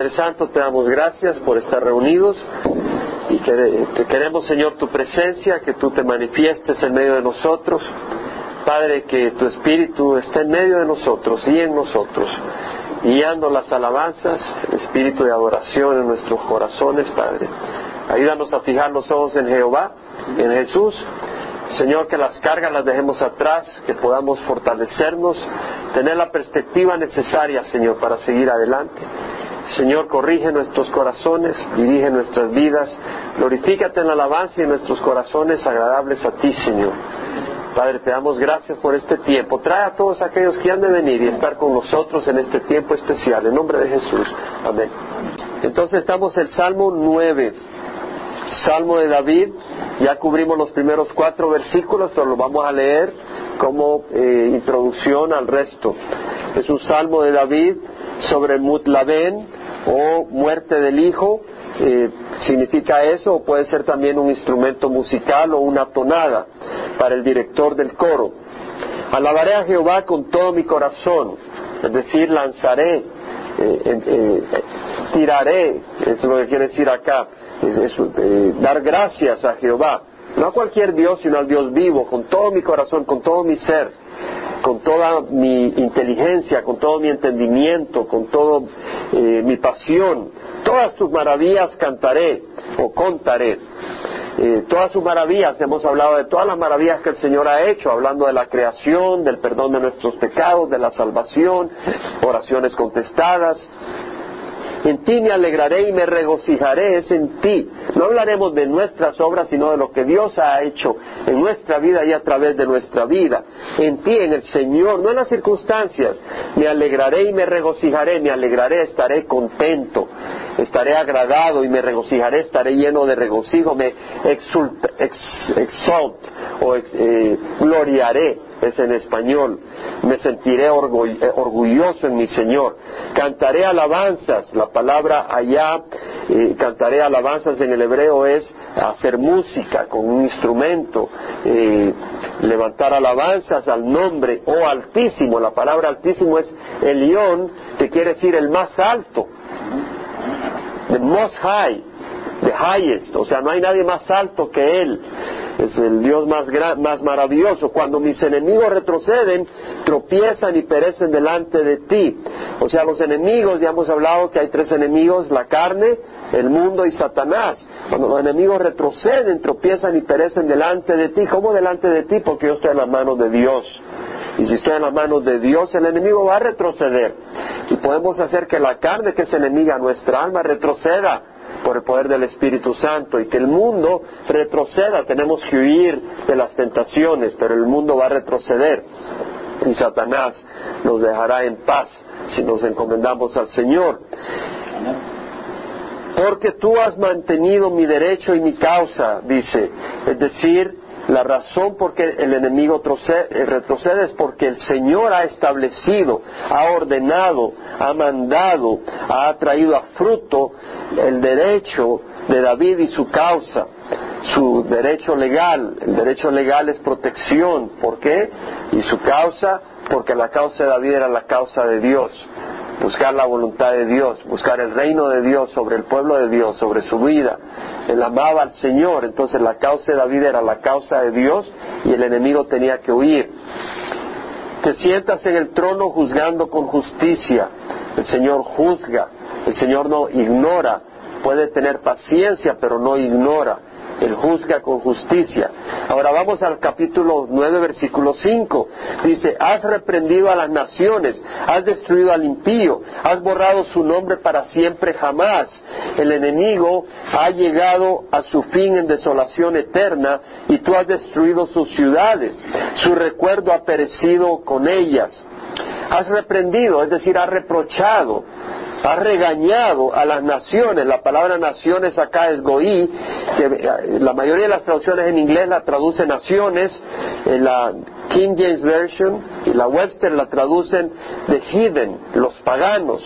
Padre Santo, te damos gracias por estar reunidos y que te queremos, Señor, tu presencia, que tú te manifiestes en medio de nosotros. Padre, que tu Espíritu esté en medio de nosotros y en nosotros, guiando las alabanzas, el espíritu de adoración en nuestros corazones, Padre. Ayúdanos a fijar los ojos en Jehová, en Jesús. Señor, que las cargas las dejemos atrás, que podamos fortalecernos, tener la perspectiva necesaria, Señor, para seguir adelante. Señor, corrige nuestros corazones, dirige nuestras vidas, glorifícate en la alabanza y en nuestros corazones agradables a ti, Señor. Padre, te damos gracias por este tiempo. Trae a todos aquellos que han de venir y estar con nosotros en este tiempo especial. En nombre de Jesús. Amén. Entonces estamos en el Salmo 9. Salmo de David. Ya cubrimos los primeros cuatro versículos, pero lo vamos a leer como eh, introducción al resto. Es un salmo de David sobre Mutlaben, o muerte del hijo, eh, significa eso, o puede ser también un instrumento musical o una tonada para el director del coro. Alabaré a Jehová con todo mi corazón, es decir, lanzaré, eh, eh, tiraré, es lo que quiere decir acá, es, dar gracias a Jehová, no a cualquier Dios, sino al Dios vivo, con todo mi corazón, con todo mi ser con toda mi inteligencia, con todo mi entendimiento, con toda eh, mi pasión. Todas tus maravillas cantaré o contaré. Eh, todas sus maravillas, hemos hablado de todas las maravillas que el Señor ha hecho, hablando de la creación, del perdón de nuestros pecados, de la salvación, oraciones contestadas, en ti me alegraré y me regocijaré, es en ti. No hablaremos de nuestras obras, sino de lo que Dios ha hecho en nuestra vida y a través de nuestra vida. En ti, en el Señor, no en las circunstancias. Me alegraré y me regocijaré, me alegraré, estaré contento, estaré agradado y me regocijaré, estaré lleno de regocijo, me exult, exalt o eh, gloriaré es en español. Me sentiré eh, orgulloso en mi Señor. Cantaré alabanzas. La palabra allá, eh, cantaré alabanzas en el hebreo es hacer música con un instrumento, eh, levantar alabanzas al nombre o altísimo. La palabra altísimo es Elión, que quiere decir el más alto. The most high the highest, o sea, no hay nadie más alto que Él, es el Dios más, más maravilloso. Cuando mis enemigos retroceden, tropiezan y perecen delante de ti. O sea, los enemigos, ya hemos hablado que hay tres enemigos, la carne, el mundo y Satanás. Cuando los enemigos retroceden, tropiezan y perecen delante de ti. ¿Cómo delante de ti? Porque yo estoy en las manos de Dios. Y si estoy en las manos de Dios, el enemigo va a retroceder. Y podemos hacer que la carne, que es enemiga a nuestra alma, retroceda por el poder del Espíritu Santo y que el mundo retroceda. Tenemos que huir de las tentaciones, pero el mundo va a retroceder y Satanás nos dejará en paz si nos encomendamos al Señor. Porque tú has mantenido mi derecho y mi causa, dice. Es decir, la razón por que el enemigo eh, retrocede es porque el Señor ha establecido, ha ordenado, ha mandado, ha traído a fruto el derecho de David y su causa, su derecho legal. El derecho legal es protección. ¿Por qué? Y su causa, porque la causa de David era la causa de Dios buscar la voluntad de Dios, buscar el reino de Dios sobre el pueblo de Dios, sobre su vida. Él amaba al Señor, entonces la causa de David era la causa de Dios y el enemigo tenía que huir. Te sientas en el trono juzgando con justicia. El Señor juzga, el Señor no ignora, puede tener paciencia, pero no ignora. Él juzga con justicia. Ahora vamos al capítulo 9, versículo 5. Dice, has reprendido a las naciones, has destruido al impío, has borrado su nombre para siempre jamás. El enemigo ha llegado a su fin en desolación eterna y tú has destruido sus ciudades. Su recuerdo ha perecido con ellas. Has reprendido, es decir, has reprochado ha regañado a las naciones. La palabra naciones acá es goí, que eh, la mayoría de las traducciones en inglés la traduce naciones, en la King James Version y la Webster la traducen de heathen, los paganos.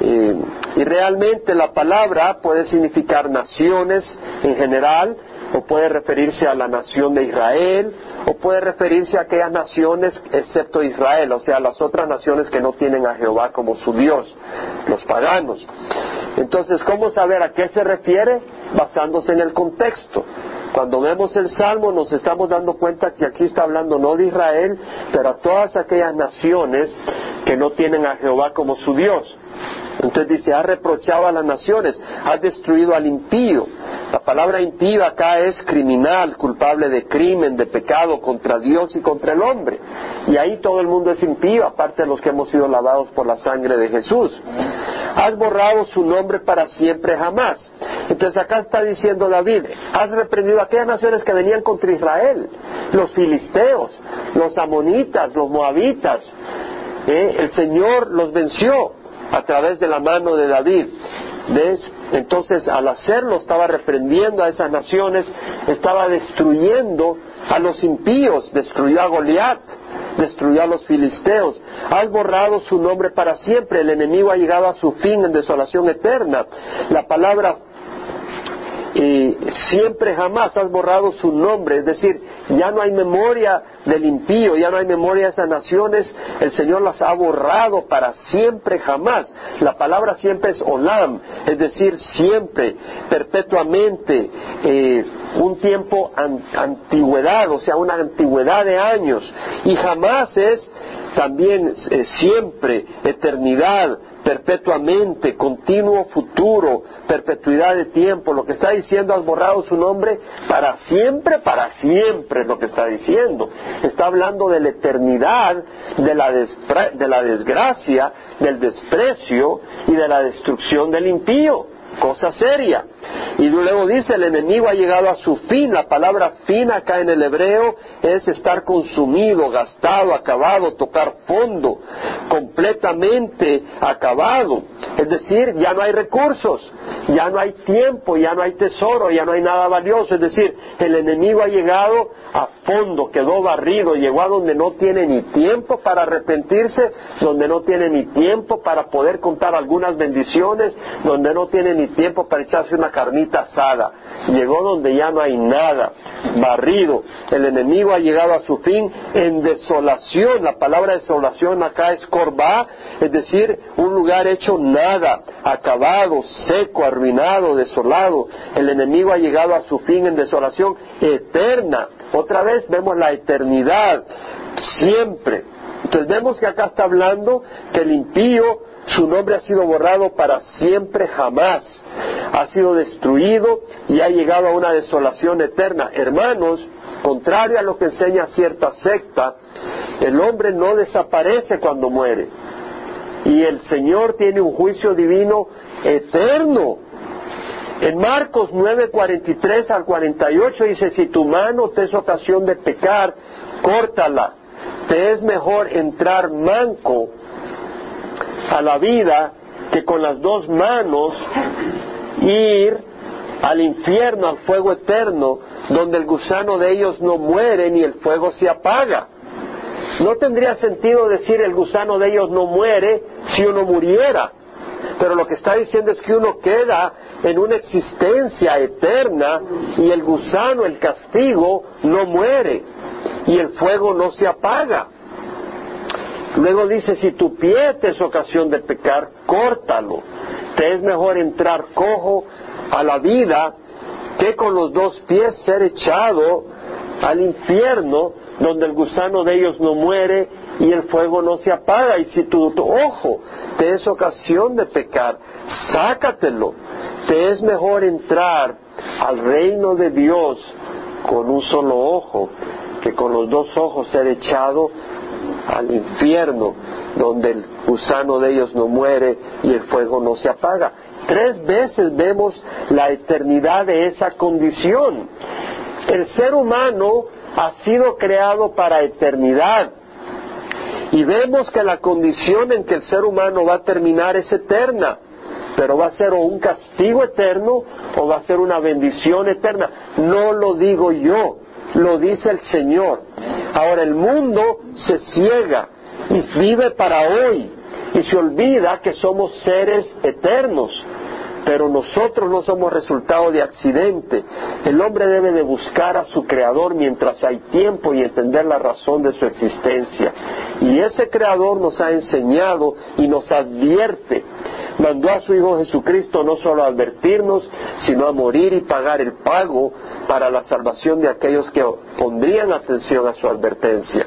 y realmente la palabra puede significar naciones en general, o puede referirse a la nación de Israel, o puede referirse a aquellas naciones excepto Israel, o sea, las otras naciones que no tienen a Jehová como su Dios, los paganos. Entonces, ¿cómo saber a qué se refiere? Basándose en el contexto. Cuando vemos el Salmo nos estamos dando cuenta que aquí está hablando no de Israel, pero a todas aquellas naciones que no tienen a Jehová como su Dios. Entonces dice, ha reprochado a las naciones, ha destruido al impío. La palabra impío acá es criminal, culpable de crimen, de pecado contra Dios y contra el hombre. Y ahí todo el mundo es impío, aparte de los que hemos sido lavados por la sangre de Jesús. Has borrado su nombre para siempre jamás. Entonces acá está diciendo David, has reprendido a aquellas naciones que venían contra Israel, los filisteos, los amonitas, los moabitas. ¿Eh? El Señor los venció a través de la mano de David. ¿Ves? Entonces, al hacerlo, estaba reprendiendo a esas naciones, estaba destruyendo a los impíos, destruyó a Goliat, destruyó a los filisteos. Has borrado su nombre para siempre, el enemigo ha llegado a su fin en desolación eterna. La palabra y siempre jamás has borrado su nombre, es decir, ya no hay memoria del impío, ya no hay memoria de esas naciones, el Señor las ha borrado para siempre jamás. La palabra siempre es olam, es decir, siempre, perpetuamente, eh, un tiempo antigüedad, o sea, una antigüedad de años, y jamás es también eh, siempre, eternidad, perpetuamente, continuo futuro, perpetuidad de tiempo. Lo que está diciendo, has borrado su nombre para siempre, para siempre lo que está diciendo. Está hablando de la eternidad, de la, de la desgracia, del desprecio y de la destrucción del impío cosa seria. Y luego dice, el enemigo ha llegado a su fin. La palabra fin acá en el hebreo es estar consumido, gastado, acabado, tocar fondo, completamente acabado. Es decir, ya no hay recursos, ya no hay tiempo, ya no hay tesoro, ya no hay nada valioso. Es decir, el enemigo ha llegado a fondo, quedó barrido, llegó a donde no tiene ni tiempo para arrepentirse, donde no tiene ni tiempo para poder contar algunas bendiciones, donde no tiene ni tiempo para echarse una carnita asada. Llegó donde ya no hay nada, barrido. El enemigo ha llegado a su fin en desolación. La palabra desolación acá es corbá, es decir, un lugar hecho nada, acabado, seco, arruinado, desolado. El enemigo ha llegado a su fin en desolación eterna. Otra vez vemos la eternidad, siempre. Entonces vemos que acá está hablando que el impío su nombre ha sido borrado para siempre jamás. Ha sido destruido y ha llegado a una desolación eterna. Hermanos, contrario a lo que enseña cierta secta, el hombre no desaparece cuando muere. Y el Señor tiene un juicio divino eterno. En Marcos 9, 43 al 48 dice, si tu mano te es ocasión de pecar, córtala. Te es mejor entrar manco a la vida que con las dos manos ir al infierno, al fuego eterno, donde el gusano de ellos no muere ni el fuego se apaga. No tendría sentido decir el gusano de ellos no muere si uno muriera, pero lo que está diciendo es que uno queda en una existencia eterna y el gusano, el castigo, no muere y el fuego no se apaga. Luego dice, si tu pie te es ocasión de pecar, córtalo. Te es mejor entrar cojo a la vida que con los dos pies ser echado al infierno donde el gusano de ellos no muere y el fuego no se apaga. Y si tu, tu, ojo te es ocasión de pecar, sácatelo. Te es mejor entrar al reino de Dios con un solo ojo que con los dos ojos ser echado al infierno, donde el gusano de ellos no muere y el fuego no se apaga. Tres veces vemos la eternidad de esa condición. El ser humano ha sido creado para eternidad. Y vemos que la condición en que el ser humano va a terminar es eterna, pero va a ser o un castigo eterno o va a ser una bendición eterna. No lo digo yo, lo dice el Señor. Ahora el mundo se ciega y vive para hoy y se olvida que somos seres eternos. pero nosotros no somos resultado de accidente. El hombre debe de buscar a su creador mientras hay tiempo y entender la razón de su existencia. Y ese creador nos ha enseñado y nos advierte. Mandó a su Hijo Jesucristo no solo a advertirnos, sino a morir y pagar el pago para la salvación de aquellos que pondrían atención a su advertencia.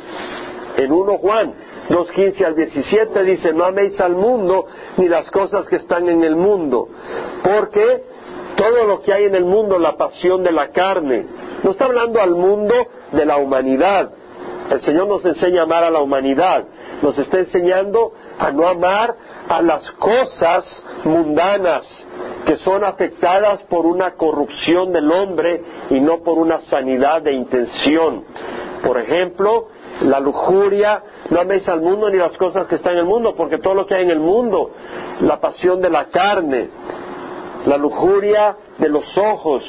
En 1 Juan 2.15 al 17 dice, no améis al mundo ni las cosas que están en el mundo, porque todo lo que hay en el mundo, la pasión de la carne, no está hablando al mundo de la humanidad. El Señor nos enseña a amar a la humanidad, nos está enseñando a no amar a las cosas mundanas que son afectadas por una corrupción del hombre y no por una sanidad de intención. Por ejemplo, la lujuria, no améis al mundo ni las cosas que están en el mundo, porque todo lo que hay en el mundo, la pasión de la carne, la lujuria de los ojos,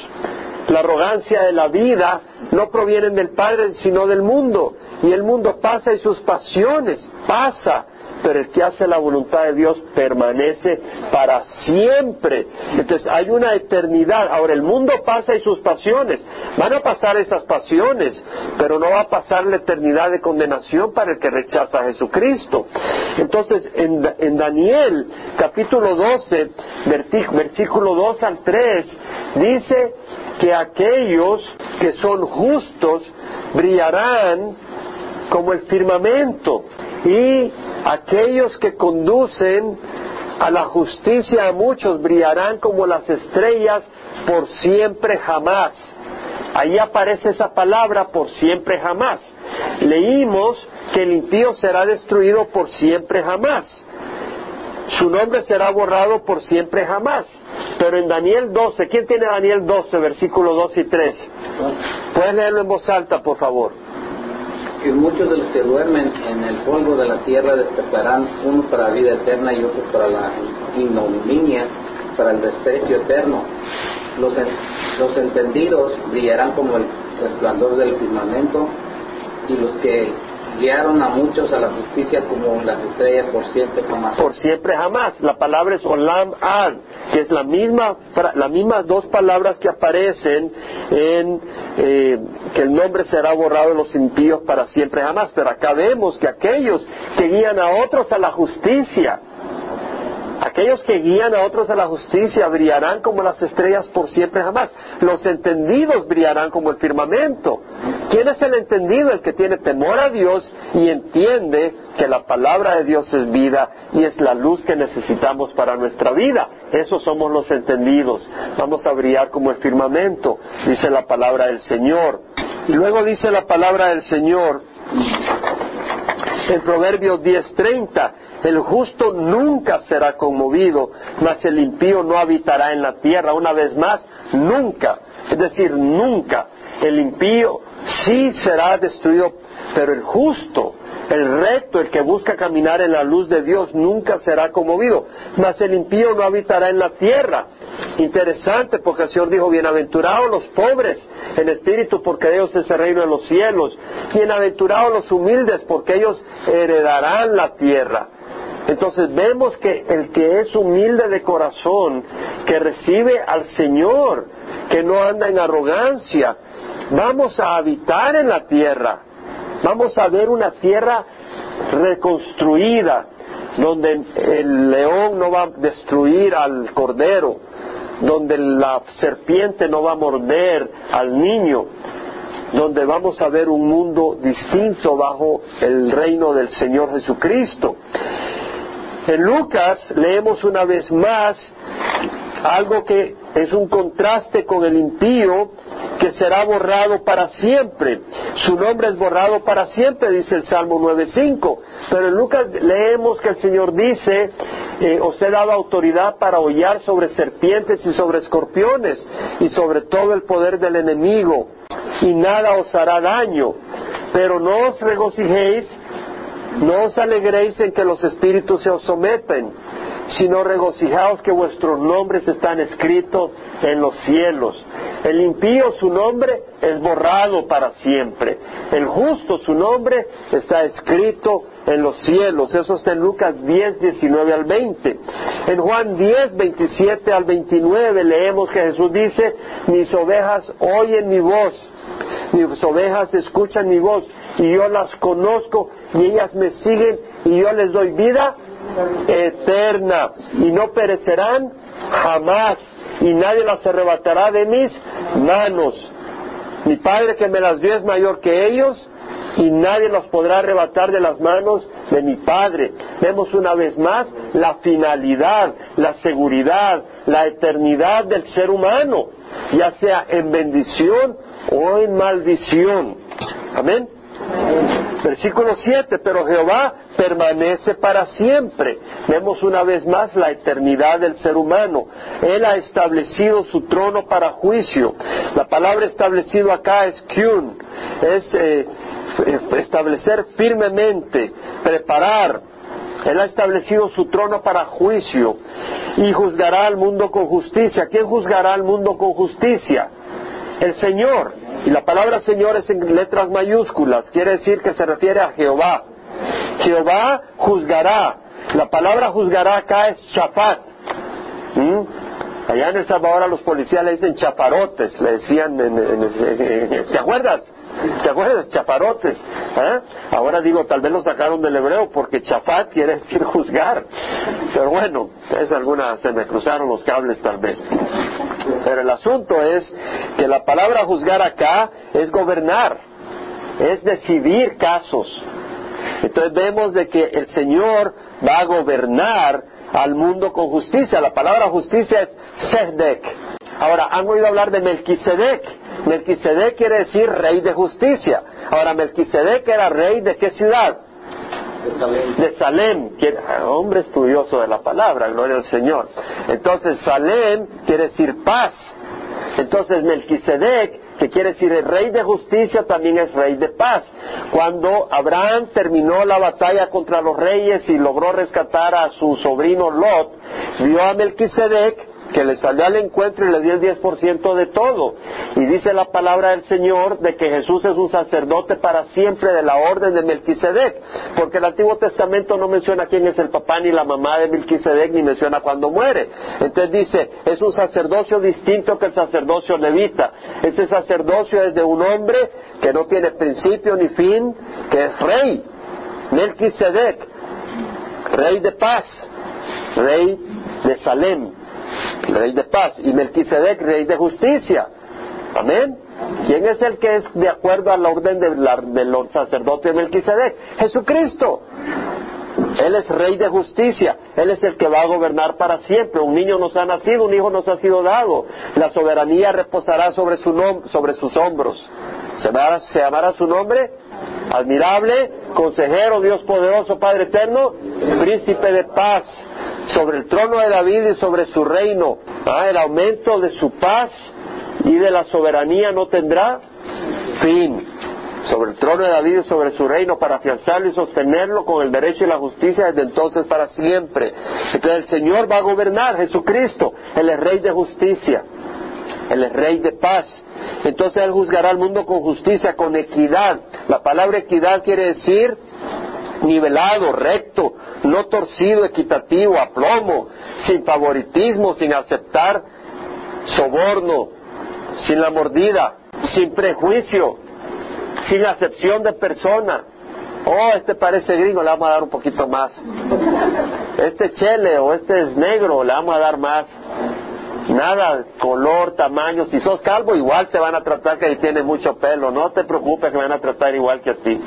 la arrogancia de la vida, no provienen del Padre, sino del mundo. Y el mundo pasa y sus pasiones pasa, pero el que hace la voluntad de Dios permanece para siempre. Entonces hay una eternidad. Ahora el mundo pasa y sus pasiones. Van a pasar esas pasiones, pero no va a pasar la eternidad de condenación para el que rechaza a Jesucristo. Entonces en, en Daniel capítulo 12, versículo 2 al 3, dice que aquellos que son justos brillarán como el firmamento y aquellos que conducen a la justicia a muchos brillarán como las estrellas por siempre jamás. Ahí aparece esa palabra por siempre jamás. Leímos que el impío será destruido por siempre jamás. Su nombre será borrado por siempre jamás. Pero en Daniel 12, ¿quién tiene Daniel 12, versículo 2 y 3? Puedes leerlo en voz alta, por favor y muchos de los que duermen en el polvo de la tierra despertarán, unos para la vida eterna y otros para la ignominia, para el desprecio eterno. Los, los entendidos brillarán como el resplandor del firmamento y los que guiaron a muchos a la justicia como las estrellas por siempre jamás. Por siempre jamás. La palabra es olam ad, que es la misma, las mismas dos palabras que aparecen en eh, que el nombre será borrado de los impíos para siempre jamás. Pero acá vemos que aquellos que guían a otros a la justicia, Aquellos que guían a otros a la justicia brillarán como las estrellas por siempre jamás. Los entendidos brillarán como el firmamento. ¿Quién es el entendido? El que tiene temor a Dios y entiende que la palabra de Dios es vida y es la luz que necesitamos para nuestra vida. Esos somos los entendidos. Vamos a brillar como el firmamento, dice la palabra del Señor. Y luego dice la palabra del Señor en Proverbios 10:30, el justo nunca será conmovido, mas el impío no habitará en la tierra. Una vez más, nunca, es decir, nunca. El impío sí será destruido, pero el justo, el recto, el que busca caminar en la luz de Dios, nunca será conmovido. Mas el impío no habitará en la tierra. Interesante, porque el Señor dijo, bienaventurados los pobres en espíritu, porque ellos es el reino de los cielos. Bienaventurados los humildes, porque ellos heredarán la tierra. Entonces vemos que el que es humilde de corazón, que recibe al Señor, que no anda en arrogancia, vamos a habitar en la tierra, vamos a ver una tierra reconstruida, donde el león no va a destruir al cordero, donde la serpiente no va a morder al niño, donde vamos a ver un mundo distinto bajo el reino del Señor Jesucristo. En Lucas leemos una vez más algo que es un contraste con el impío que será borrado para siempre. Su nombre es borrado para siempre, dice el Salmo 9.5. Pero en Lucas leemos que el Señor dice, eh, os he dado autoridad para hollar sobre serpientes y sobre escorpiones y sobre todo el poder del enemigo, y nada os hará daño. Pero no os regocijéis, no os alegréis en que los espíritus se os someten sino regocijaos que vuestros nombres están escritos en los cielos. El impío su nombre es borrado para siempre. El justo su nombre está escrito en los cielos. Eso está en Lucas 10, 19 al 20. En Juan 10, 27 al 29 leemos que Jesús dice, mis ovejas oyen mi voz, mis ovejas escuchan mi voz y yo las conozco y ellas me siguen y yo les doy vida eterna y no perecerán jamás y nadie las arrebatará de mis manos. Mi Padre que me las dio es mayor que ellos y nadie las podrá arrebatar de las manos de mi Padre. Vemos una vez más la finalidad, la seguridad, la eternidad del ser humano, ya sea en bendición o en maldición. Amén. Versículo 7, pero Jehová permanece para siempre. Vemos una vez más la eternidad del ser humano. Él ha establecido su trono para juicio. La palabra establecido acá es kyun, es eh, establecer firmemente, preparar. Él ha establecido su trono para juicio y juzgará al mundo con justicia. ¿Quién juzgará al mundo con justicia? El Señor. Y la palabra Señor es en letras mayúsculas, quiere decir que se refiere a Jehová. Jehová juzgará. La palabra juzgará acá es chapat. ¿Mm? Allá en El Salvador los policías le dicen chaparotes, le decían, ¿te acuerdas? ¿Te acuerdas? Chaparotes. ¿eh? Ahora digo, tal vez lo sacaron del hebreo porque chafat quiere decir juzgar. Pero bueno, es alguna, se me cruzaron los cables tal vez. Pero el asunto es que la palabra juzgar acá es gobernar, es decidir casos. Entonces vemos de que el Señor va a gobernar al mundo con justicia. La palabra justicia es Sehdek. Ahora, ¿han oído hablar de Melquisedec? Melquisedec quiere decir rey de justicia. Ahora, Melquisedec era rey de qué ciudad? De Salem. De Salem, hombre estudioso de la palabra, gloria al Señor. Entonces, Salem quiere decir paz. Entonces, Melquisedec, que quiere decir el rey de justicia, también es rey de paz. Cuando Abraham terminó la batalla contra los reyes y logró rescatar a su sobrino Lot, vio a Melquisedec que le salió al encuentro y le dio el 10% de todo. Y dice la palabra del Señor de que Jesús es un sacerdote para siempre de la orden de Melquisedec, porque el Antiguo Testamento no menciona quién es el papá ni la mamá de Melquisedec, ni menciona cuándo muere. Entonces dice, es un sacerdocio distinto que el sacerdocio levita. Ese sacerdocio es de un hombre que no tiene principio ni fin, que es rey. Melquisedec, rey de paz, rey de Salem rey de paz, y Melquisedec, rey de justicia. Amén. ¿Quién es el que es de acuerdo a la orden de, los sacerdotes de Melquisedec? Jesucristo. Él es rey de justicia, Él es el que va a gobernar para siempre. Un niño nos ha nacido, un hijo nos ha sido dado. La soberanía reposará sobre, su sobre sus hombros. ¿Se ¿Se llamará su nombre? Admirable, consejero, Dios poderoso, Padre eterno, príncipe de paz sobre el trono de David y sobre su reino. Ah, el aumento de su paz y de la soberanía no tendrá fin. Sobre el trono de David y sobre su reino para afianzarlo y sostenerlo con el derecho y la justicia desde entonces para siempre. Entonces el Señor va a gobernar, Jesucristo, Él es Rey de justicia. Él es Rey de paz. Entonces Él juzgará al mundo con justicia, con equidad. La palabra equidad quiere decir nivelado, recto, no torcido, equitativo, a plomo, sin favoritismo, sin aceptar soborno, sin la mordida, sin prejuicio, sin acepción de persona. Oh, este parece gringo, le vamos a dar un poquito más. Este chele o este es negro, le vamos a dar más. Nada, color, tamaño. Si sos calvo, igual te van a tratar que tiene mucho pelo. No te preocupes que van a tratar igual que a ti.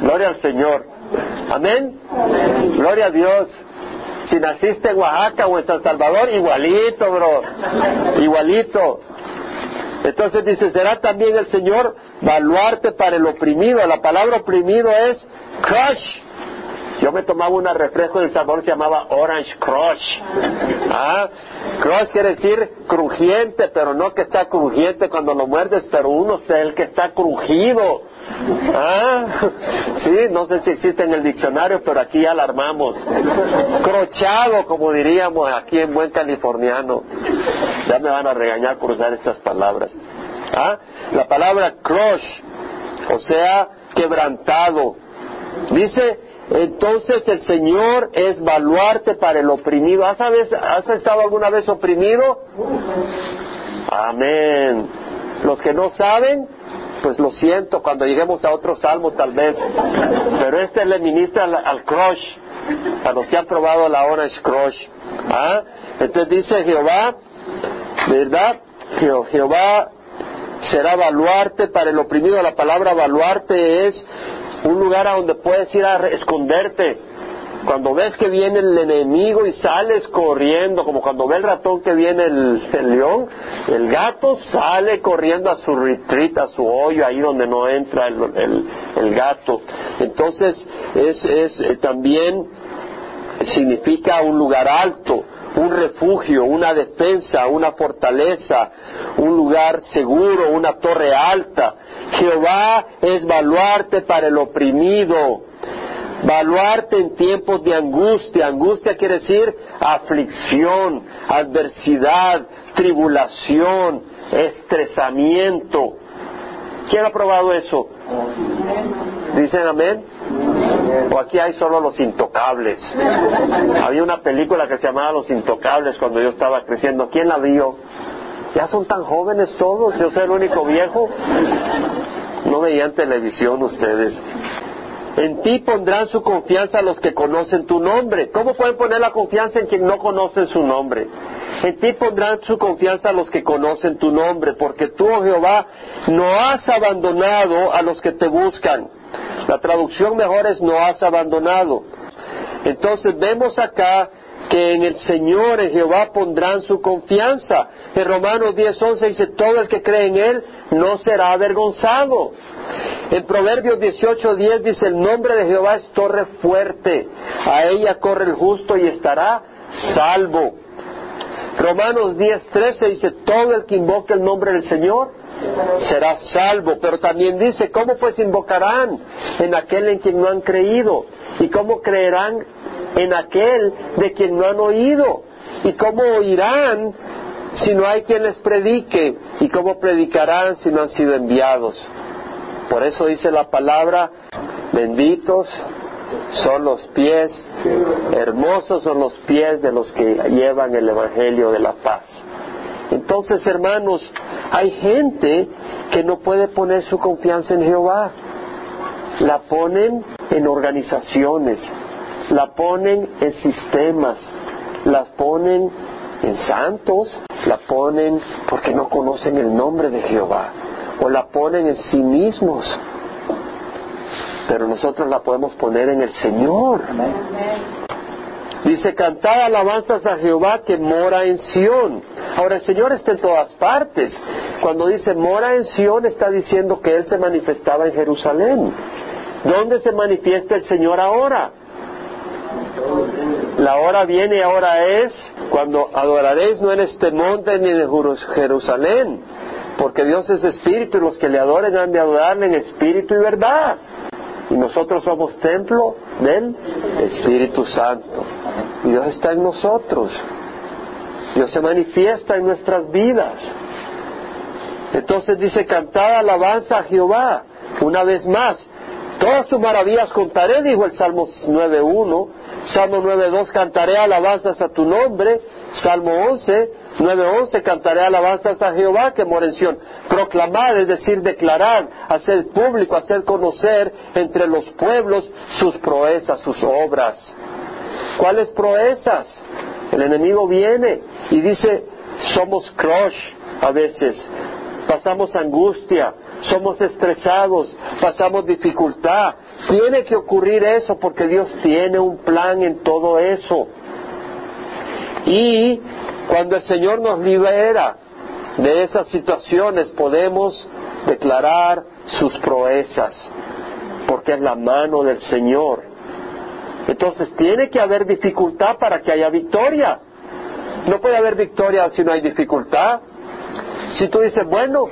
Gloria al Señor. Amén. Gloria a Dios. Si naciste en Oaxaca o en San Salvador, igualito, bro. Igualito. Entonces dice, será también el Señor baluarte para el oprimido. La palabra oprimido es crush. Yo me tomaba un refresco del sabor se llamaba Orange Crush. ¿Ah? Crush quiere decir crujiente, pero no que está crujiente cuando lo muerdes, pero uno es el que está crujido Ah, sí, no sé si existe en el diccionario, pero aquí ya la armamos. Crochado, como diríamos aquí en buen californiano. Ya me van a regañar por usar estas palabras. ¿Ah? La palabra crush, o sea, quebrantado. Dice, entonces el Señor es baluarte para el oprimido. ¿Has, ¿Has estado alguna vez oprimido? Amén. Los que no saben, pues lo siento, cuando lleguemos a otro salmo tal vez. Pero este le ministra al, crush, a los que han probado la orange crush. ¿Ah? Entonces dice Jehová, ¿verdad? Jehová será baluarte para el oprimido. La palabra baluarte es un lugar a donde puedes ir a esconderte cuando ves que viene el enemigo y sales corriendo, como cuando ve el ratón que viene el, león, el gato sale corriendo a su retreat, a su hoyo, ahí donde no entra el, gato. Entonces, es, es eh, también significa un lugar alto, un refugio, una defensa, una fortaleza, un lugar seguro, una torre alta. Jehová es baluarte para el oprimido Valuarte en tiempos de angustia. Angustia quiere decir aflicción, adversidad, tribulación, estresamiento. ¿Quién ha probado eso? ¿Dicen amén? O aquí hay solo los intocables. Había una película que se llamaba Los Intocables cuando yo estaba creciendo. ¿Quién la vio? Ya son tan jóvenes todos, yo soy el único viejo. No veían televisión ustedes. En ti pondrán su confianza los que conocen tu nombre. ¿Cómo pueden poner la confianza en quien no conocen su nombre? En ti pondrán su confianza los que conocen tu nombre, porque tú, oh Jehová, no has abandonado a los que te buscan. La traducción mejor es no has abandonado. Entonces vemos acá que en el Señor, en Jehová, pondrán su confianza. En Romanos 10.11 dice, todo el que cree en Él no será avergonzado. En Proverbios 18.10 dice, el nombre de Jehová es torre fuerte, a ella corre el justo y estará salvo. Romanos 10.13 dice, todo el que invoque el nombre del Señor será salvo. Pero también dice, ¿cómo pues invocarán en aquel en quien no han creído? ¿Y cómo creerán en aquel de quien no han oído. ¿Y cómo oirán si no hay quien les predique? ¿Y cómo predicarán si no han sido enviados? Por eso dice la palabra, benditos son los pies, hermosos son los pies de los que llevan el Evangelio de la paz. Entonces, hermanos, hay gente que no puede poner su confianza en Jehová. La ponen en organizaciones, la ponen en sistemas, las ponen en santos, la ponen porque no conocen el nombre de Jehová, o la ponen en sí mismos. Pero nosotros la podemos poner en el Señor. Dice, cantad alabanzas a Jehová que mora en Sión. Ahora el Señor está en todas partes. Cuando dice mora en Sión está diciendo que Él se manifestaba en Jerusalén. ¿Dónde se manifiesta el Señor ahora? La hora viene y ahora es cuando adoraréis no en este monte ni en Jerusalén, porque Dios es espíritu y los que le adoren han de adorarle en espíritu y verdad. Y nosotros somos templo del Espíritu Santo. Y Dios está en nosotros. Dios se manifiesta en nuestras vidas. Entonces dice, cantad alabanza a Jehová. Una vez más, todas tus maravillas contaré, dijo el Salmo 9.1 Salmo 9.2, cantaré alabanzas a tu nombre. Salmo 11, 9.11, cantaré alabanzas a Jehová que mora en. Proclamar, es decir, declarar, hacer público, hacer conocer entre los pueblos sus proezas, sus obras. ¿Cuáles proezas? El enemigo viene y dice, somos crush a veces, pasamos angustia, somos estresados, pasamos dificultad. Tiene que ocurrir eso porque Dios tiene un plan en todo eso. Y cuando el Señor nos libera de esas situaciones podemos declarar sus proezas, porque es la mano del Señor. Entonces tiene que haber dificultad para que haya victoria. No puede haber victoria si no hay dificultad. Si tú dices, bueno,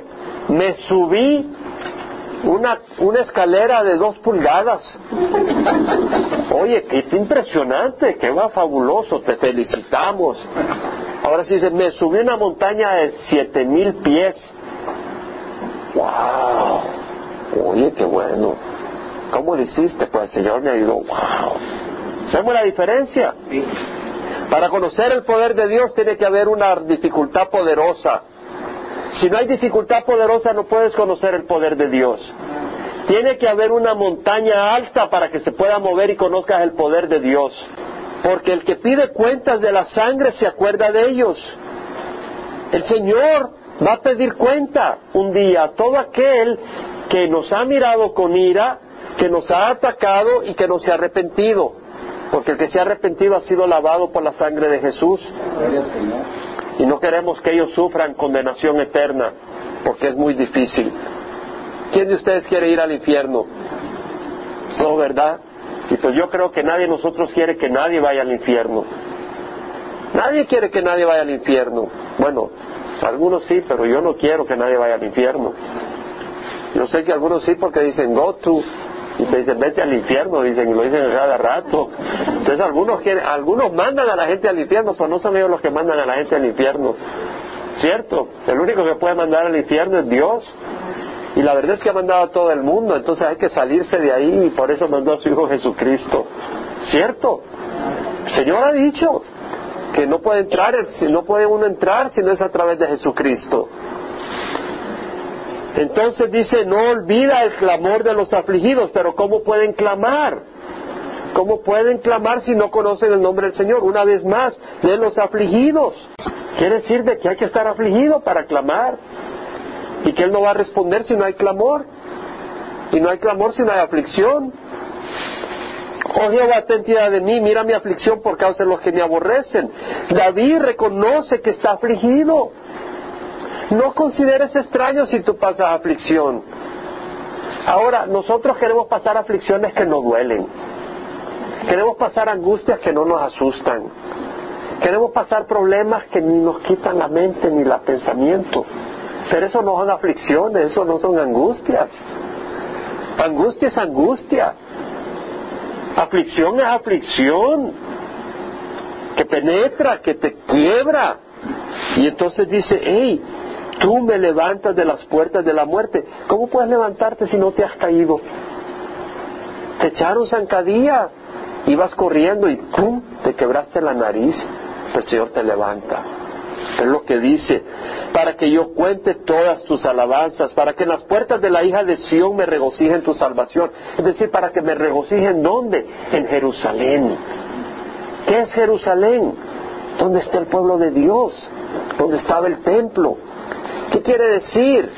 me subí una, una escalera de dos pulgadas. Oye, qué impresionante, qué va fabuloso, te felicitamos. Ahora sí dice, me subí una montaña de siete mil pies. ¡Wow! Oye, qué bueno. ¿Cómo lo hiciste? Pues el Señor me ayudó. ¡Wow! ¿Vemos la diferencia? Para conocer el poder de Dios tiene que haber una dificultad poderosa. Si no hay dificultad poderosa no puedes conocer el poder de Dios. Tiene que haber una montaña alta para que se pueda mover y conozcas el poder de Dios. Porque el que pide cuentas de la sangre se acuerda de ellos. El Señor va a pedir cuenta un día a todo aquel que nos ha mirado con ira, que nos ha atacado y que no se ha arrepentido. Porque el que se ha arrepentido ha sido lavado por la sangre de Jesús. Y no queremos que ellos sufran condenación eterna, porque es muy difícil. ¿Quién de ustedes quiere ir al infierno? No, ¿verdad? Y pues yo creo que nadie de nosotros quiere que nadie vaya al infierno. Nadie quiere que nadie vaya al infierno. Bueno, algunos sí, pero yo no quiero que nadie vaya al infierno. Yo sé que algunos sí porque dicen go to y te dicen vete al infierno, dicen y lo dicen cada rato. Entonces algunos quieren, algunos mandan a la gente al infierno, pero no son ellos los que mandan a la gente al infierno. ¿Cierto? El único que puede mandar al infierno es Dios. Y la verdad es que ha mandado a todo el mundo, entonces hay que salirse de ahí y por eso mandó a su Hijo Jesucristo. ¿Cierto? El Señor ha dicho que no puede entrar, no puede uno entrar si no es a través de Jesucristo. Entonces dice, no olvida el clamor de los afligidos, pero ¿cómo pueden clamar? ¿Cómo pueden clamar si no conocen el nombre del Señor? Una vez más, de los afligidos. Quiere decir de que hay que estar afligido para clamar y que Él no va a responder si no hay clamor. Y no hay clamor si no hay aflicción. Oh Jehová, ten de mí, mira mi aflicción por causa de los que me aborrecen. David reconoce que está afligido. No consideres extraño si tú pasas aflicción. Ahora, nosotros queremos pasar aflicciones que no duelen. Queremos pasar angustias que no nos asustan. Queremos pasar problemas que ni nos quitan la mente ni el pensamiento. Pero eso no son aflicciones, eso no son angustias. Angustia es angustia. Aflicción es aflicción. Que penetra, que te quiebra. Y entonces dice, hey, tú me levantas de las puertas de la muerte. ¿Cómo puedes levantarte si no te has caído? Te echaron zancadilla, ibas corriendo y ¡pum! te quebraste la nariz. El Señor te levanta. Es lo que dice, para que yo cuente todas tus alabanzas, para que en las puertas de la hija de Sión me regocijen tu salvación. Es decir, para que me regocijen ¿dónde? En Jerusalén. ¿Qué es Jerusalén? ¿Dónde está el pueblo de Dios? ¿Dónde estaba el templo? ¿Qué quiere decir?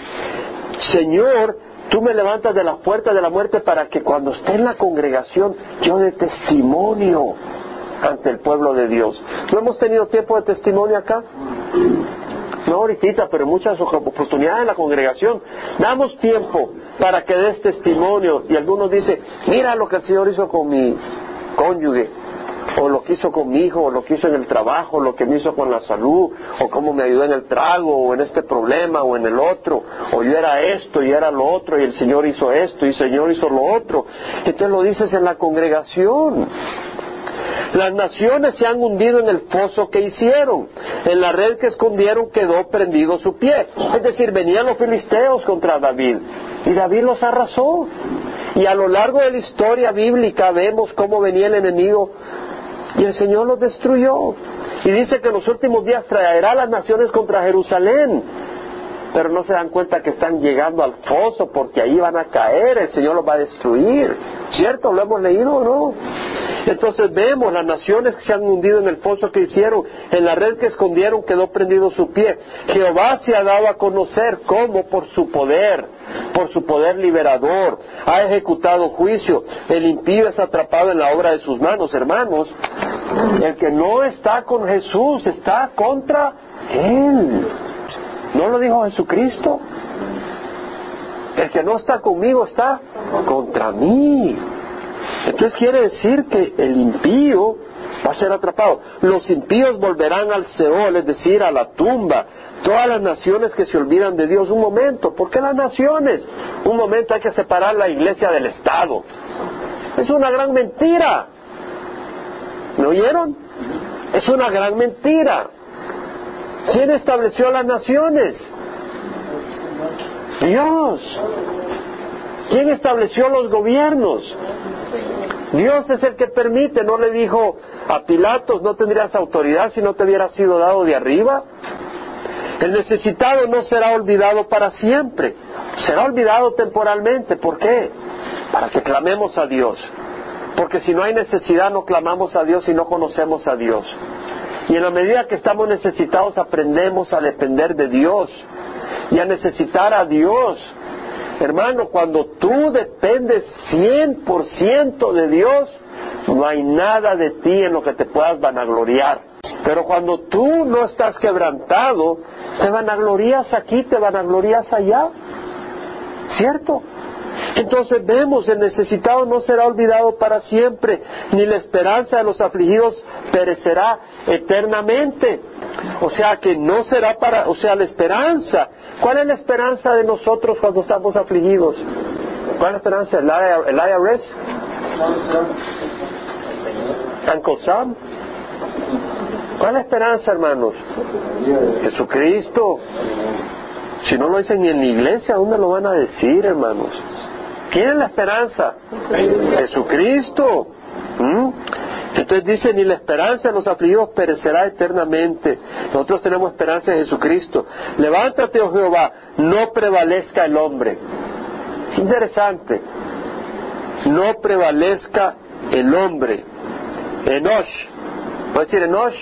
Señor, tú me levantas de las puertas de la muerte para que cuando esté en la congregación yo dé testimonio ante el pueblo de Dios. ¿No hemos tenido tiempo de testimonio acá? No ahorita, pero muchas oportunidades en la congregación. Damos tiempo para que des testimonio. Y algunos dicen, mira lo que el Señor hizo con mi cónyuge, o lo que hizo con mi hijo, o lo que hizo en el trabajo, o lo que me hizo con la salud, o cómo me ayudó en el trago, o en este problema, o en el otro, o yo era esto y era lo otro, y el Señor hizo esto, y el Señor hizo lo otro. Entonces lo dices en la congregación. Las naciones se han hundido en el foso que hicieron. En la red que escondieron quedó prendido su pie. Es decir, venían los filisteos contra David y David los arrasó. Y a lo largo de la historia bíblica vemos cómo venía el enemigo y el Señor los destruyó. Y dice que en los últimos días traerá las naciones contra Jerusalén pero no se dan cuenta que están llegando al foso porque ahí van a caer, el Señor los va a destruir. ¿Cierto? ¿Lo hemos leído o no? Entonces vemos las naciones que se han hundido en el foso que hicieron, en la red que escondieron quedó prendido su pie. Jehová se ha dado a conocer cómo por su poder, por su poder liberador, ha ejecutado juicio. El impío es atrapado en la obra de sus manos, hermanos. El que no está con Jesús está contra Él. ¿No lo dijo Jesucristo? El que no está conmigo está contra mí. Entonces quiere decir que el impío va a ser atrapado. Los impíos volverán al Seol, es decir, a la tumba. Todas las naciones que se olvidan de Dios, un momento, ¿por qué las naciones? Un momento hay que separar la iglesia del Estado. Es una gran mentira. ¿Me oyeron? Es una gran mentira. ¿Quién estableció las naciones? Dios. ¿Quién estableció los gobiernos? Dios es el que permite, no le dijo a Pilatos, no tendrías autoridad si no te hubiera sido dado de arriba. El necesitado no será olvidado para siempre, será olvidado temporalmente. ¿Por qué? Para que clamemos a Dios. Porque si no hay necesidad no clamamos a Dios y no conocemos a Dios. Y en la medida que estamos necesitados aprendemos a depender de Dios y a necesitar a Dios Hermano, cuando tú dependes 100% de Dios, no hay nada de ti en lo que te puedas vanagloriar. Pero cuando tú no estás quebrantado, te vanaglorías aquí, te vanaglorías allá. ¿Cierto? Entonces vemos, el necesitado no será olvidado para siempre, ni la esperanza de los afligidos perecerá eternamente. O sea que no será para, o sea, la esperanza. ¿Cuál es la esperanza de nosotros cuando estamos afligidos? ¿Cuál es la esperanza? ¿El, IRS? ¿Uncle Sam? ¿Cuál es la esperanza, hermanos? Jesucristo. Si no lo dicen ni en la iglesia, ¿dónde lo van a decir, hermanos? ¿Quién es la esperanza? Jesucristo. ¿Mm? Entonces dice, ni la esperanza de los afligidos perecerá eternamente. Nosotros tenemos esperanza en Jesucristo. Levántate, oh Jehová, no prevalezca el hombre. Interesante. No prevalezca el hombre. Enosh. ¿Puedo decir Enosh?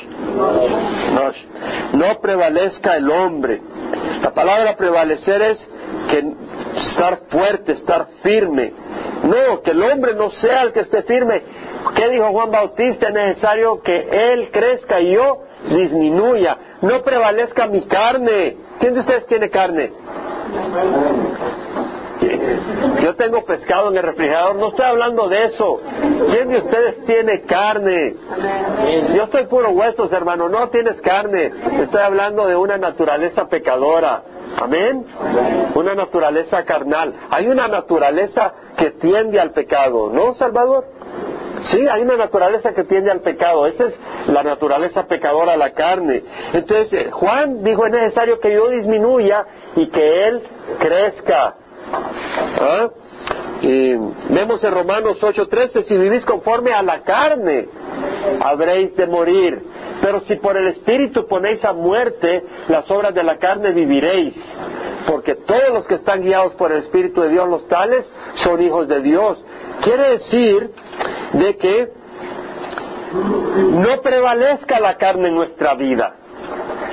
Enosh. No prevalezca el hombre. La palabra prevalecer es que estar fuerte, estar firme. No, que el hombre no sea el que esté firme. ¿Qué dijo Juan Bautista? Es necesario que él crezca y yo disminuya. No prevalezca mi carne. ¿Quién de ustedes tiene carne? Yo tengo pescado en el refrigerador, no estoy hablando de eso. ¿Quién de ustedes tiene carne? Yo estoy puro huesos, hermano, no tienes carne. Estoy hablando de una naturaleza pecadora. Amén. Una naturaleza carnal. Hay una naturaleza que tiende al pecado, ¿no, Salvador? Sí, hay una naturaleza que tiende al pecado. Esa es la naturaleza pecadora, la carne. Entonces, eh, Juan dijo, es necesario que yo disminuya y que él crezca. ¿Ah? Y vemos en Romanos 8:13, si vivís conforme a la carne, habréis de morir. Pero si por el Espíritu ponéis a muerte las obras de la carne, viviréis. Porque todos los que están guiados por el Espíritu de Dios, los tales, son hijos de Dios. Quiere decir de que no prevalezca la carne en nuestra vida.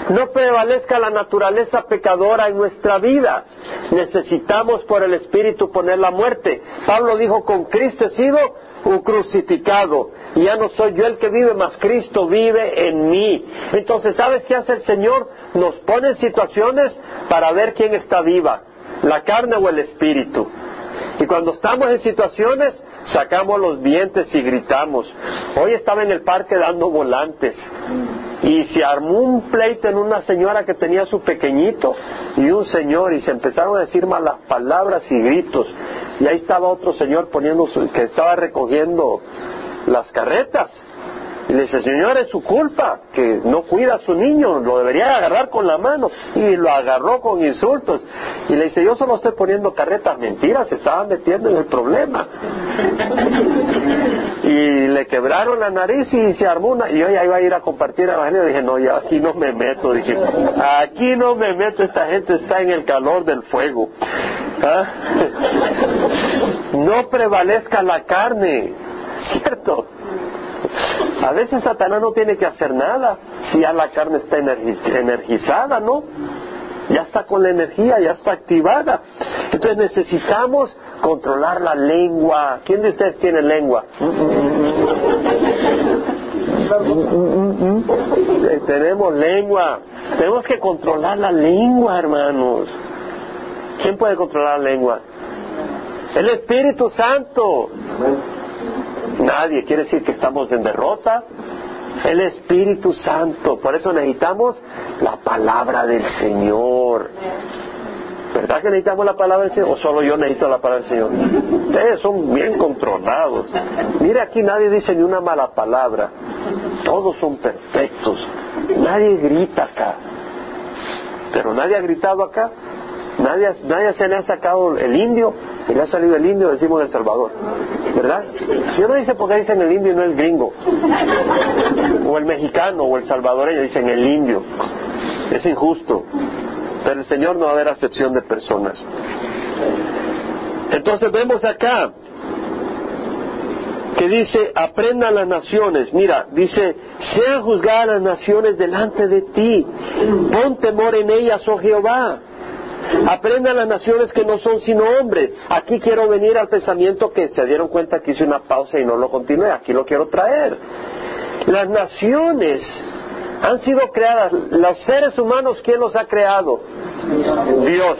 No prevalezca la naturaleza pecadora en nuestra vida. Necesitamos por el Espíritu poner la muerte. Pablo dijo, con Cristo he sido un crucificado. Ya no soy yo el que vive, mas Cristo vive en mí. Entonces, ¿sabes qué hace el Señor? Nos pone en situaciones para ver quién está viva, la carne o el Espíritu. Y cuando estamos en situaciones, sacamos los dientes y gritamos. Hoy estaba en el parque dando volantes y se armó un pleito en una señora que tenía su pequeñito y un señor y se empezaron a decir malas palabras y gritos. Y ahí estaba otro señor poniendo su, que estaba recogiendo las carretas y le dice, Señor, es su culpa, que no cuida a su niño, lo debería agarrar con la mano. Y lo agarró con insultos. Y le dice, yo solo estoy poniendo carretas mentiras, se estaban metiendo en el problema. y le quebraron la nariz y se armó una... Y yo ya iba a ir a compartir el evangelio. Dije, no, ya aquí no me meto. Dije, aquí no me meto, esta gente está en el calor del fuego. ¿Ah? no prevalezca la carne, ¿cierto? A veces Satanás no tiene que hacer nada si ya la carne está energizada, ¿no? Ya está con la energía, ya está activada. Entonces necesitamos controlar la lengua. ¿Quién de ustedes tiene lengua? Tenemos lengua. Tenemos que controlar la lengua, hermanos. ¿Quién puede controlar la lengua? El Espíritu Santo. Nadie quiere decir que estamos en derrota. El Espíritu Santo. Por eso necesitamos la palabra del Señor. ¿Verdad que necesitamos la palabra del Señor? ¿O solo yo necesito la palabra del Señor? Ustedes son bien controlados. Mire, aquí nadie dice ni una mala palabra. Todos son perfectos. Nadie grita acá. Pero nadie ha gritado acá. Nadie, nadie se le ha sacado el indio. Se le ha salido el indio, decimos El Salvador. ¿Verdad? Yo no dice porque dicen el indio y no el gringo. O el mexicano o el salvadoreño dicen el indio. Es injusto. Pero el Señor no va a haber acepción de personas. Entonces vemos acá que dice, aprendan las naciones. Mira, dice, sean juzgadas las naciones delante de ti. Pon temor en ellas, oh Jehová. Aprendan las naciones que no son sino hombres. Aquí quiero venir al pensamiento que se dieron cuenta que hice una pausa y no lo continué. Aquí lo quiero traer. Las naciones han sido creadas. Los seres humanos, ¿quién los ha creado? Dios.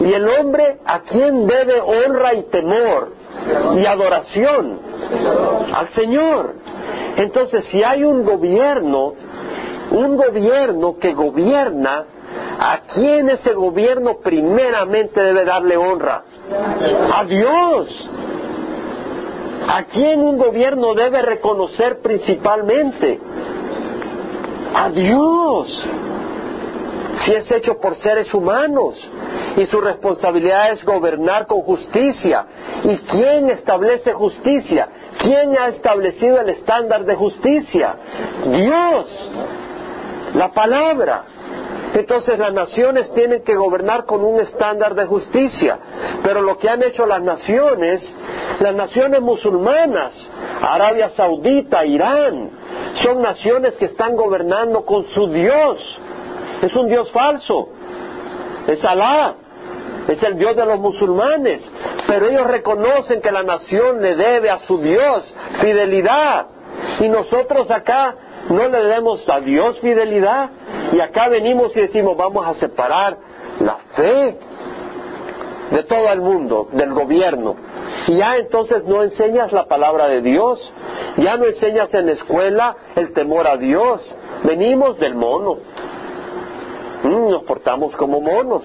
Y el hombre, ¿a quién debe honra y temor y adoración? Al Señor. Entonces, si hay un gobierno, un gobierno que gobierna, ¿a quién ese gobierno primeramente debe darle honra? A Dios. ¿A quién un gobierno debe reconocer principalmente? a Dios. Si es hecho por seres humanos y su responsabilidad es gobernar con justicia. ¿Y quién establece justicia? ¿Quién ha establecido el estándar de justicia? Dios. La palabra. Entonces las naciones tienen que gobernar con un estándar de justicia. Pero lo que han hecho las naciones, las naciones musulmanas, Arabia Saudita, Irán, son naciones que están gobernando con su Dios. Es un Dios falso. Es Alá. Es el Dios de los musulmanes. Pero ellos reconocen que la nación le debe a su Dios fidelidad. Y nosotros acá no le debemos a Dios fidelidad. Y acá venimos y decimos, vamos a separar la fe de todo el mundo, del gobierno. Y ya entonces no enseñas la palabra de Dios, ya no enseñas en escuela el temor a Dios. Venimos del mono. Mm, nos portamos como monos.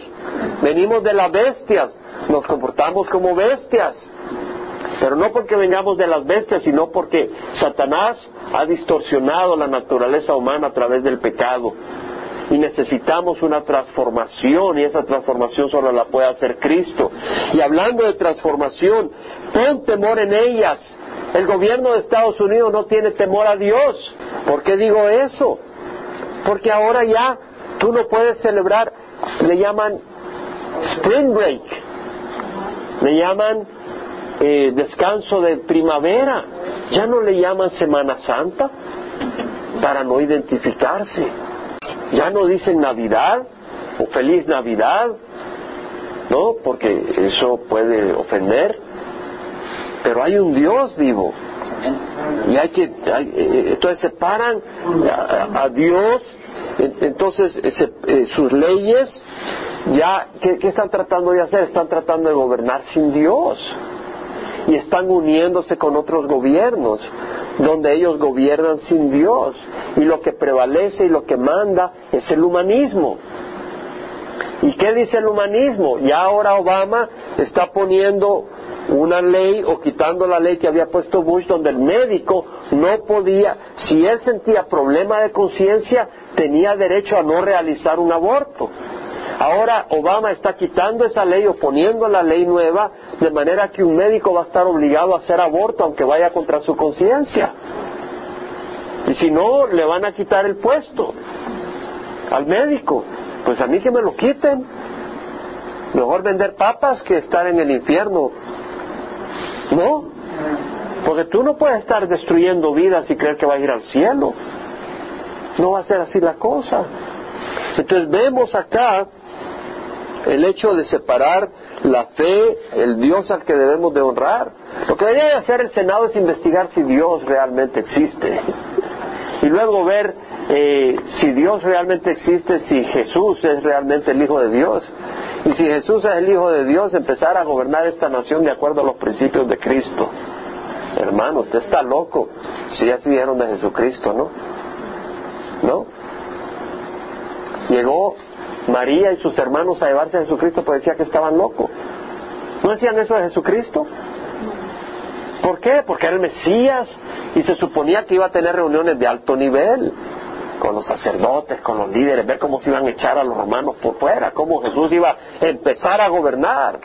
Venimos de las bestias. Nos comportamos como bestias. Pero no porque vengamos de las bestias, sino porque Satanás ha distorsionado la naturaleza humana a través del pecado. Y necesitamos una transformación y esa transformación solo la puede hacer Cristo. Y hablando de transformación, pon temor en ellas. El gobierno de Estados Unidos no tiene temor a Dios. ¿Por qué digo eso? Porque ahora ya tú no puedes celebrar, le llaman Spring Break, le llaman eh, descanso de primavera, ya no le llaman Semana Santa para no identificarse, ya no dicen Navidad o feliz Navidad, ¿no? Porque eso puede ofender, pero hay un Dios vivo y hay que, eh, entonces separan a, a Dios, entonces eh, sus leyes, ya, ¿qué, ¿qué están tratando de hacer? Están tratando de gobernar sin Dios y están uniéndose con otros gobiernos donde ellos gobiernan sin Dios y lo que prevalece y lo que manda es el humanismo. ¿Y qué dice el humanismo? Ya ahora Obama está poniendo una ley o quitando la ley que había puesto Bush donde el médico no podía, si él sentía problema de conciencia, tenía derecho a no realizar un aborto. Ahora Obama está quitando esa ley o poniendo la ley nueva de manera que un médico va a estar obligado a hacer aborto aunque vaya contra su conciencia. Y si no, le van a quitar el puesto al médico. Pues a mí que me lo quiten. Mejor vender papas que estar en el infierno. ¿No? Porque tú no puedes estar destruyendo vidas y creer que va a ir al cielo. No va a ser así la cosa. Entonces vemos acá el hecho de separar la fe, el Dios al que debemos de honrar. Lo que debería de hacer el Senado es investigar si Dios realmente existe y luego ver eh, si Dios realmente existe, si Jesús es realmente el Hijo de Dios. Y si Jesús es el Hijo de Dios, empezar a gobernar esta nación de acuerdo a los principios de Cristo. hermano, usted está loco. Sí, así dijeron de Jesucristo, ¿no? ¿No? Llegó María y sus hermanos a llevarse a Jesucristo, pues decía que estaban locos. ¿No decían eso de Jesucristo? ¿Por qué? Porque era el Mesías y se suponía que iba a tener reuniones de alto nivel con los sacerdotes, con los líderes, ver cómo se iban a echar a los romanos por fuera, cómo Jesús iba a empezar a gobernar,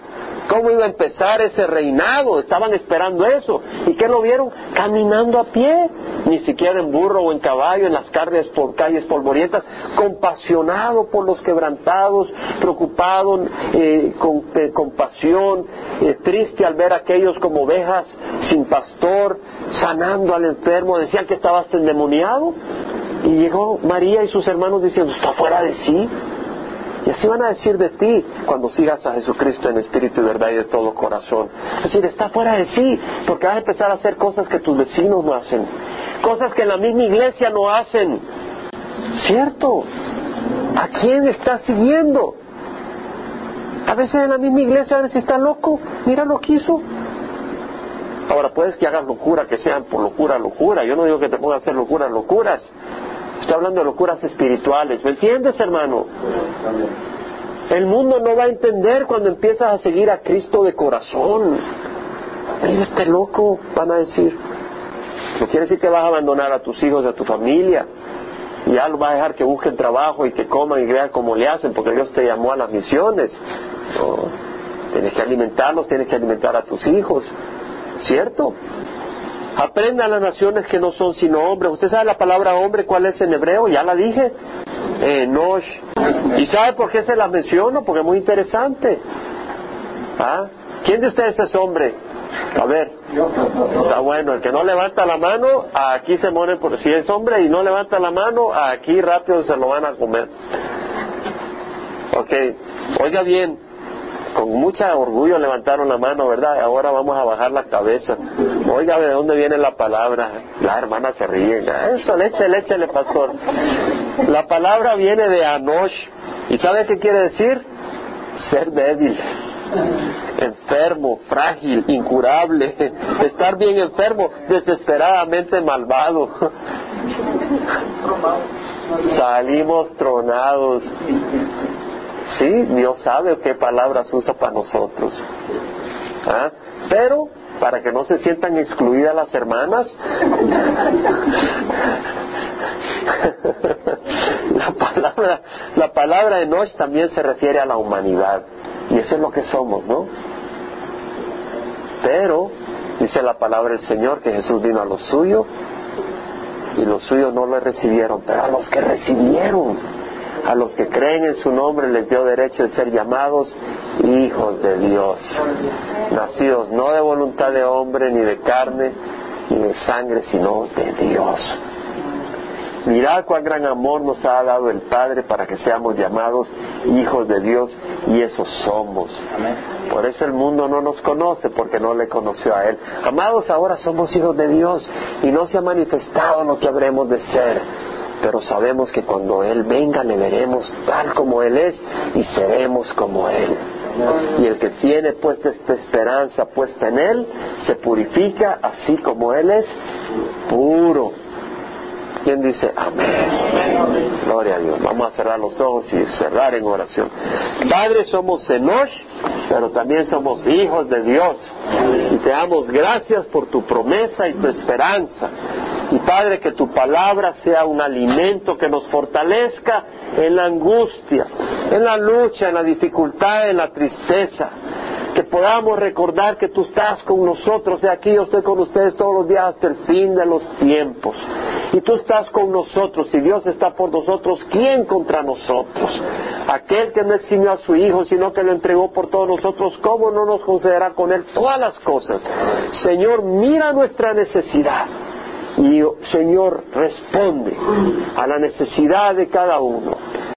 cómo iba a empezar ese reinado, estaban esperando eso. ¿Y qué lo vieron? Caminando a pie, ni siquiera en burro o en caballo, en las calles, por calles polvorientas, compasionado por los quebrantados, preocupado, eh, con eh, compasión, eh, triste al ver a aquellos como ovejas sin pastor, sanando al enfermo, decían que estabas endemoniado. Y llegó María y sus hermanos diciendo, está fuera de sí. Y así van a decir de ti cuando sigas a Jesucristo en espíritu y verdad y de todo corazón. Es decir, está fuera de sí, porque vas a empezar a hacer cosas que tus vecinos no hacen, cosas que en la misma iglesia no hacen. ¿Cierto? ¿A quién estás siguiendo? A veces en la misma iglesia, a si está loco, mira lo que hizo. Ahora, puedes que hagas locura, que sean por locura, locura. Yo no digo que te pongas a hacer locuras, locuras. Estoy hablando de locuras espirituales. ¿Me entiendes, hermano? El mundo no va a entender cuando empiezas a seguir a Cristo de corazón. Mira este loco, van a decir. No quiere decir que vas a abandonar a tus hijos, a tu familia. Y ya lo vas a dejar que busquen trabajo y que coman y crean como le hacen, porque Dios te llamó a las misiones. Tienes que alimentarlos, tienes que alimentar a tus hijos. ¿Cierto? Aprenda a las naciones que no son sino hombres. ¿Usted sabe la palabra hombre cuál es en hebreo? Ya la dije. Enosh. ¿Y sabe por qué se la menciono? Porque es muy interesante. ¿Ah? ¿Quién de ustedes es hombre? A ver. Está bueno. El que no levanta la mano, aquí se muere por si es hombre y no levanta la mano, aquí rápido se lo van a comer. Ok. Oiga bien con mucho orgullo levantaron la mano, ¿verdad? Ahora vamos a bajar la cabeza. Oiga, ¿de dónde viene la palabra? La hermana se ríe. Eso, échale, échale, pastor. La palabra viene de Anosh. ¿Y sabe qué quiere decir? Ser débil, enfermo, frágil, incurable, estar bien enfermo, desesperadamente malvado. Salimos tronados. Sí, Dios sabe qué palabras usa para nosotros. ¿Ah? Pero, para que no se sientan excluidas las hermanas, la palabra, la palabra Enoch también se refiere a la humanidad. Y eso es lo que somos, ¿no? Pero, dice la palabra del Señor, que Jesús vino a los suyos y los suyos no le recibieron, pero a los que recibieron, a los que creen en su nombre les dio derecho de ser llamados hijos de Dios, nacidos no de voluntad de hombre, ni de carne, ni de sangre, sino de Dios. Mirad cuál gran amor nos ha dado el Padre para que seamos llamados hijos de Dios y eso somos. Por eso el mundo no nos conoce porque no le conoció a Él. Amados, ahora somos hijos de Dios y no se ha manifestado lo que habremos de ser pero sabemos que cuando Él venga le veremos tal como Él es y seremos como Él. Y el que tiene puesta esta esperanza puesta en Él, se purifica así como Él es puro. ¿Quién dice amén? Gloria a Dios. Vamos a cerrar los ojos y cerrar en oración. Padre, somos Enosh, pero también somos hijos de Dios. Y te damos gracias por tu promesa y tu esperanza. Y Padre, que tu palabra sea un alimento que nos fortalezca en la angustia, en la lucha, en la dificultad, en la tristeza. Que podamos recordar que tú estás con nosotros. Y aquí yo estoy con ustedes todos los días hasta el fin de los tiempos. Y tú estás con nosotros. Y Dios está por nosotros, ¿quién contra nosotros? Aquel que no eximió a su Hijo, sino que lo entregó por todos nosotros, ¿cómo no nos concederá con Él todas las cosas? Señor, mira nuestra necesidad y Señor responde a la necesidad de cada uno.